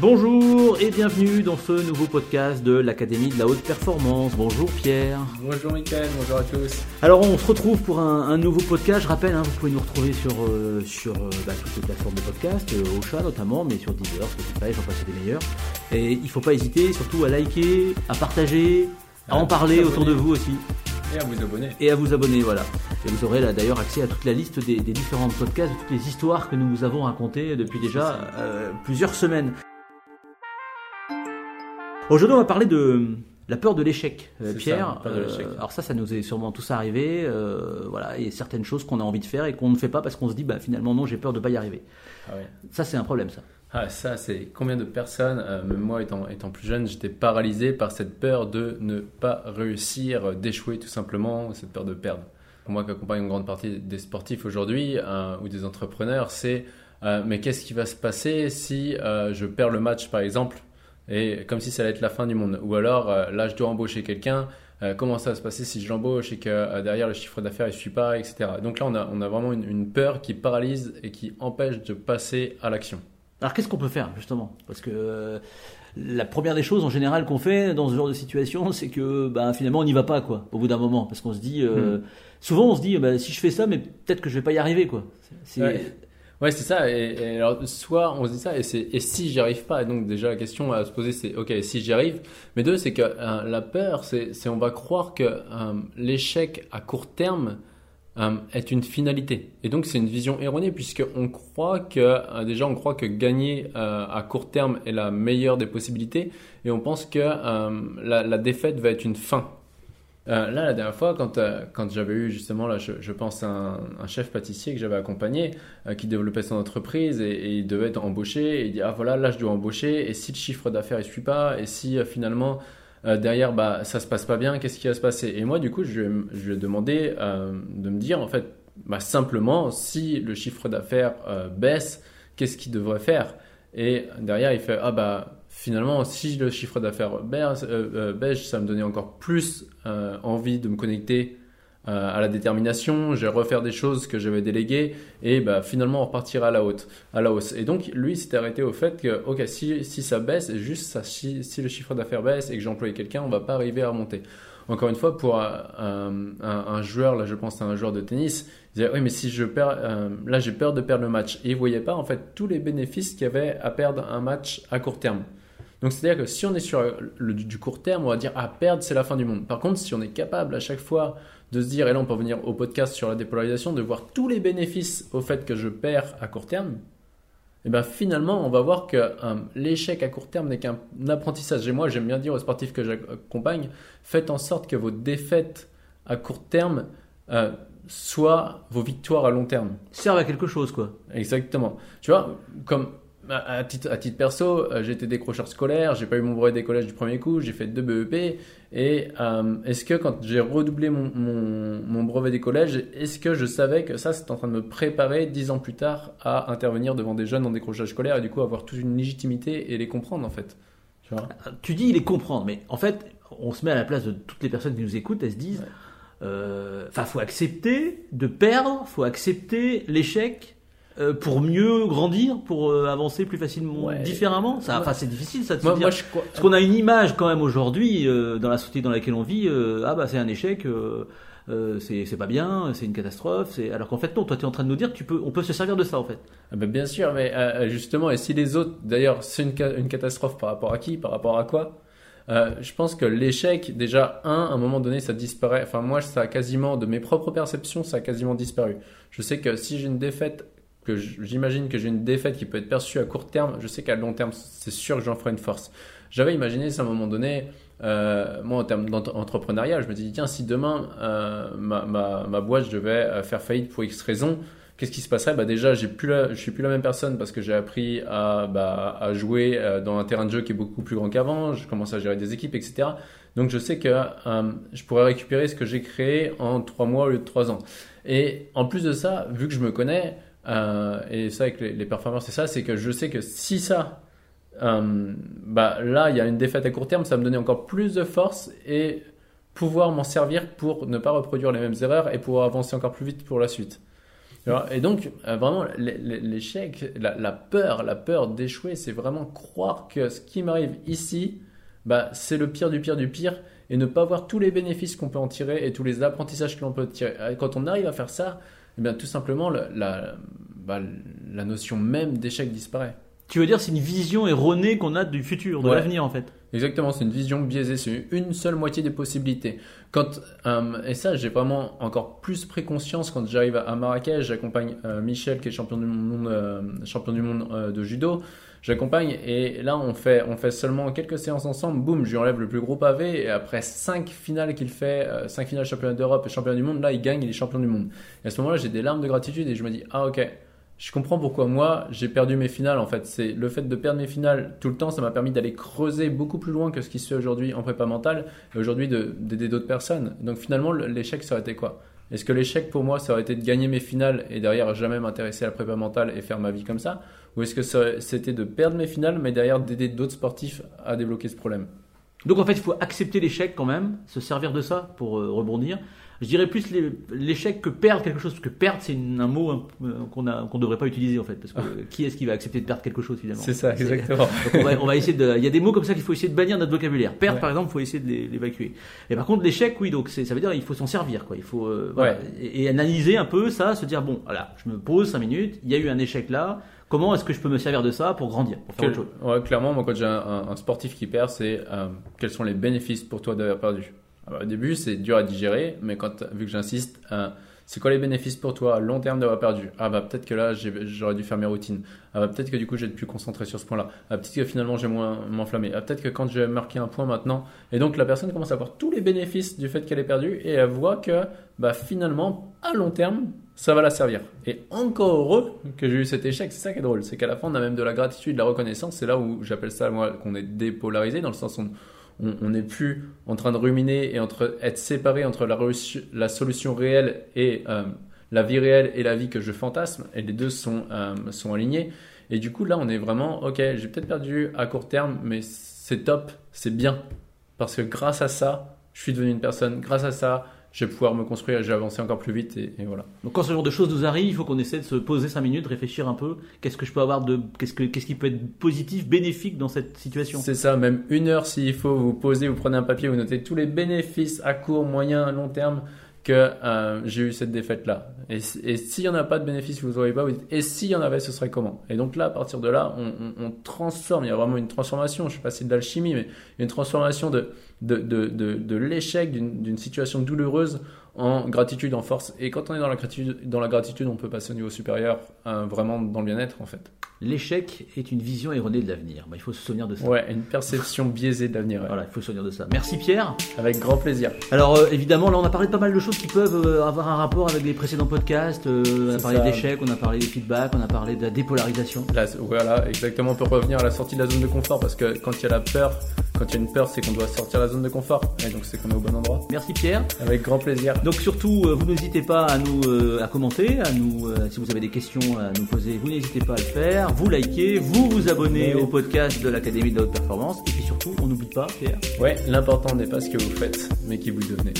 Bonjour et bienvenue dans ce nouveau podcast de l'Académie de la Haute Performance. Bonjour Pierre. Bonjour Mickaël, bonjour à tous. Alors on se retrouve pour un, nouveau podcast. Je rappelle, hein, vous pouvez nous retrouver sur, euh, sur euh, bah, toutes les plateformes de podcast, euh, au chat notamment, mais sur Deezer, Spotify, j'en passe des meilleurs. Et il ne faut pas hésiter surtout à liker, à partager, à, en parler autour de vous aussi. Et à vous abonner. Et à vous abonner, voilà. Et vous aurez là d'ailleurs accès à toute la liste des, des différents podcasts, toutes les histoires que nous vous avons racontées depuis déjà plusieurs semaines. Aujourd'hui, on va parler de la peur de l'échec, euh, Pierre. de euh, alors ça, ça nous est sûrement tous arrivé. Euh, voilà, il y a certaines choses qu'on a envie de faire et qu'on ne fait pas parce qu'on se dit, bah finalement non, j'ai peur de pas y arriver. Ah Ça, c'est un problème, ça. Ah, ça, c'est combien de personnes, même moi étant, étant plus jeune, j'étais paralysé par cette peur de ne pas réussir, d'échouer tout simplement, cette peur de perdre. Moi qui accompagne une grande partie des sportifs aujourd'hui ou des entrepreneurs, c'est mais qu'est-ce qui va se passer si je perds le match par exemple et comme si ça allait être la fin du monde. Ou alors, euh, là, je dois embaucher quelqu'un. Euh, comment ça va se passer si je l'embauche et que euh, derrière le chiffre d'affaires ne suit pas, etc. Donc là, on a, on a vraiment une, peur qui paralyse et qui empêche de passer à l'action. Alors qu'est-ce qu'on peut faire justement? Parce que la première des choses en général qu'on fait dans ce genre de situation, c'est que bah, finalement on n'y va pas quoi. Au bout d'un moment, parce qu'on se dit, hmm. souvent on se dit, bah, si je fais ça, mais peut-être que je vais pas y arriver quoi. Ouais, c'est ça. Et, alors, soit on se dit ça, et, et si j'y arrive pas, donc déjà la question à se poser, c'est ok, si j'y arrive. Mais deux, c'est que euh, la peur, c'est, on va croire que euh, l'échec à court terme euh, est une finalité. Et donc c'est une vision erronée puisque on croit que déjà on croit que gagner à court terme est la meilleure des possibilités, et on pense que la défaite va être une fin. Euh, là, la dernière fois, quand, euh, quand j'avais eu justement, là, je, pense un, chef pâtissier que j'avais accompagné, euh, qui développait son entreprise et, il devait être embauché. Et il dit Ah voilà, là, je dois embaucher. Et si le chiffre d'affaires ne suit pas, et si finalement derrière, bah, ça se passe pas bien, qu'est-ce qui va se passer? Et moi, du coup, je, lui ai demandé de me dire, en fait, bah, simplement, si le chiffre d'affaires baisse, qu'est-ce qu'il devrait faire? Et derrière, il fait Ah bah finalement, si le chiffre d'affaires baisse, euh, euh, ça me donnait encore plus euh, envie de me connecter à la détermination, je vais refaire des choses que j'avais déléguées et bah, finalement on repartira à la, hausse. Et donc lui s'est arrêté au fait que ok si, si ça baisse, juste si, le chiffre d'affaires baisse et que j'emploie quelqu'un, on va pas arriver à remonter. Encore une fois, pour un, joueur, là je pense à un joueur de tennis, il disait oui mais si je perds, là j'ai peur de perdre le match. Et il voyait pas en fait tous les bénéfices qu'il y avait à perdre un match à court terme. Donc c'est-à-dire que si on est sur le, du court terme, on va dire ah perdre c'est la fin du monde. Par contre, si on est capable à chaque fois de se dire et là on peut venir au podcast sur la dépolarisation, de voir tous les bénéfices au fait que je perds à court terme, et eh bien finalement on va voir que euh, l'échec à court terme n'est qu'un apprentissage. Et moi j'aime bien dire aux sportifs que j'accompagne, faites en sorte que vos défaites à court terme euh, soient vos victoires à long terme. Servent à quelque chose quoi. Exactement. Tu vois, comme à titre, à titre perso, euh, j'ai été décrocheur scolaire, j'ai pas eu mon brevet des collèges du premier coup, j'ai fait deux BEP. Et euh, est-ce que quand j'ai redoublé mon, mon, brevet des collèges, est-ce que je savais que ça, c'était en train de me préparer dix ans plus tard à intervenir devant des jeunes en décrochage scolaire et du coup avoir toute une légitimité et les comprendre en fait tu, vois? Tu dis les comprendre, mais en fait, on se met à la place de toutes les personnes qui nous écoutent, elles se disent, euh, enfin, faut accepter de perdre, faut accepter l'échec euh, pour mieux grandir, pour euh, avancer plus facilement, différemment. Ça, enfin, c'est difficile ça de se dire. Moi, je... Parce qu'on a une image quand même aujourd'hui euh, dans la société dans laquelle on vit. ah bah c'est un échec. c'est pas bien, c'est une catastrophe. Alors qu'en fait non, toi tu es en train de nous dire que tu peux, on peut se servir de ça en fait. Ah bah, bien sûr, mais justement, et si les autres, d'ailleurs, c'est une, une, catastrophe par rapport à qui, par rapport à quoi je pense que l'échec, déjà, un, à un moment donné, ça disparaît. Enfin, moi, ça a quasiment, de mes propres perceptions, ça a quasiment disparu. Je sais que si j'ai une défaite j'imagine que j'ai une défaite qui peut être perçue à court terme, je sais qu'à long terme, c'est sûr que j'en ferai une force. J'avais imaginé ça à un moment donné, euh, moi en termes d'entrepreneuriat, je me dis tiens, si demain euh, ma, ma, ma, boîte, je devais euh, faire faillite pour X raisons, qu'est-ce qui se passerait? Bah Déjà, j'ai plus je suis plus la même personne parce que j'ai appris à, bah, à jouer dans un terrain de jeu qui est beaucoup plus grand qu'avant, je commence à gérer des équipes, etc. Donc je sais que je pourrais récupérer ce que j'ai créé en trois mois au lieu de trois ans. Et en plus de ça, vu que je me connais, euh, et ça, avec les, les c'est ça, c'est que je sais que si ça, euh, bah, là, il y a une défaite à court terme, ça me donner encore plus de force et pouvoir m'en servir pour ne pas reproduire les mêmes erreurs et pouvoir avancer encore plus vite pour la suite. Et donc, euh, vraiment, l'échec, la, peur, la peur d'échouer, c'est vraiment croire que ce qui m'arrive ici, bah, c'est le pire du pire du pire et ne pas voir tous les bénéfices qu'on peut en tirer et tous les apprentissages que l'on peut tirer. Quand on arrive à faire ça, eh bien, tout simplement, la, bah, la notion même d'échec disparaît. Tu veux dire, c'est une vision erronée qu'on a du futur, de l'avenir en fait. Exactement, c'est une vision biaisée, c'est une seule moitié des possibilités. Quand, euh, et ça, j'ai vraiment encore plus pris conscience quand j'arrive à Marrakech, j'accompagne euh, Michel qui est champion du monde, euh, champion du monde de judo. J'accompagne et là on fait, on fait seulement quelques séances ensemble. Boum, je lui enlève le plus gros pavé et après cinq finales qu'il fait, cinq finales championnat d'Europe et champion du monde, là il gagne, il est champion du monde. Et à ce moment-là, j'ai des larmes de gratitude et je me dis ah ok je comprends pourquoi moi j'ai perdu mes finales en fait. C'est le fait de perdre mes finales tout le temps, ça m'a permis d'aller creuser beaucoup plus loin que ce qui se fait aujourd'hui en prépa mentale et aujourd'hui d'aider d'autres personnes. Donc finalement l'échec ça aurait été quoi? Est-ce que l'échec pour moi ça aurait été de gagner mes finales et derrière jamais m'intéresser à la prépa mentale et faire ma vie comme ça? Ou est-ce que c'était de perdre mes finales mais derrière d'aider d'autres sportifs à débloquer ce problème? Donc en fait, il faut accepter l'échec quand même, se servir de ça pour euh, rebondir. Je dirais plus l'échec que perdre quelque chose, parce que perdre c'est un mot euh, qu'on ne devrait pas utiliser en fait, parce que ah. qui est-ce qui va accepter de perdre quelque chose finalement? C'est ça, exactement. on, va, essayer de, il y a des mots comme ça qu'il faut essayer de bannir notre vocabulaire. Perdre par exemple, il faut essayer de l'évacuer. Et par contre l'échec, oui, donc ça veut dire il faut s'en servir quoi. Il faut euh, et, analyser un peu ça, se dire bon, voilà, je me pose cinq minutes, il y a eu un échec là Comment est-ce que je peux me servir de ça pour grandir, pour faire autre chose? ouais, Clairement, moi, quand j'ai un, sportif qui perd, c'est euh, quels sont les bénéfices pour toi d'avoir perdu? Au début, c'est dur à digérer, mais vu que j'insiste, euh, c'est quoi les bénéfices pour toi à long terme d'avoir perdu? Ah bah peut-être que là j'aurais dû faire mes routines. Ah bah peut-être que du coup j'ai être plus concentré sur ce point-là. Ah peut-être que finalement j'ai moins m'enflammer. Ah peut-être que quand j'ai marqué un point maintenant. Et donc la personne commence à voir tous les bénéfices du fait qu'elle ait perdu et elle voit que bah finalement à long terme ça va la servir. Et encore heureux que j'ai eu cet échec, c'est ça qui est drôle, c'est qu'à la fin on a même de la gratitude, de la reconnaissance, c'est là où j'appelle ça moi qu'on est dépolarisé, dans le sens où on n'est plus en train de ruminer et être séparé entre la, la solution réelle et euh, la vie réelle et la vie que je fantasme, et les deux sont, euh, sont alignés. Et du coup là on est vraiment, ok, j'ai peut-être perdu à court terme, mais c'est top, c'est bien, parce que grâce à ça, je suis devenu une personne, grâce à ça, je vais pouvoir me construire, j'ai avancé encore plus vite et, voilà. Donc quand ce genre de choses nous arrive, il faut qu'on essaie de se poser 5 minutes, réfléchir un peu, qu'est-ce que je peux avoir de, qu'est-ce que, qu'est-ce qui peut être positif, bénéfique dans cette situation? C'est ça, même une heure s'il faut, vous posez, vous prenez un papier, vous notez tous les bénéfices à court, moyen, long terme que euh, j'ai eu cette défaite là. Et, s'il n'y en a pas de bénéfice, vous n'aurez pas, et s'il y en avait, ce serait comment? Et donc là, à partir de là, on, transforme, il y a vraiment une transformation, je ne sais pas si c'est de l'alchimie, mais une transformation de, de, de, de, de l'échec d'une situation douloureuse en gratitude, en force. Et quand on est dans la gratitude, dans la gratitude on peut passer au niveau supérieur, euh, vraiment dans le bien-être en fait. L'échec est une vision erronée de l'avenir. Bah, il faut se souvenir de ça. Ouais, une perception biaisée de l'avenir. Voilà, il faut se souvenir de ça. Merci Pierre. Avec grand plaisir. Alors euh, évidemment, là on a parlé de pas mal de choses qui peuvent euh, avoir un rapport avec les précédents podcasts. on a parlé d'échecs, on a parlé des feedbacks, on a parlé de la dépolarisation. voilà, exactement. On peut revenir à la sortie de la zone de confort parce que quand il y a la peur, quand il y a une peur, c'est qu'on doit sortir de la zone de confort. Et donc c'est qu'on est au bon endroit. Merci Pierre. Avec grand plaisir. Donc surtout, euh, vous n'hésitez pas à nous euh, à commenter, à nous euh, si vous avez des questions à nous poser, vous n'hésitez pas à le faire. Vous likez, vous vous abonnez au podcast de l'Académie de la haute performance. Et puis surtout, on n'oublie pas Pierre. Ouais, l'important n'est pas ce que vous faites, mais qui vous devenez.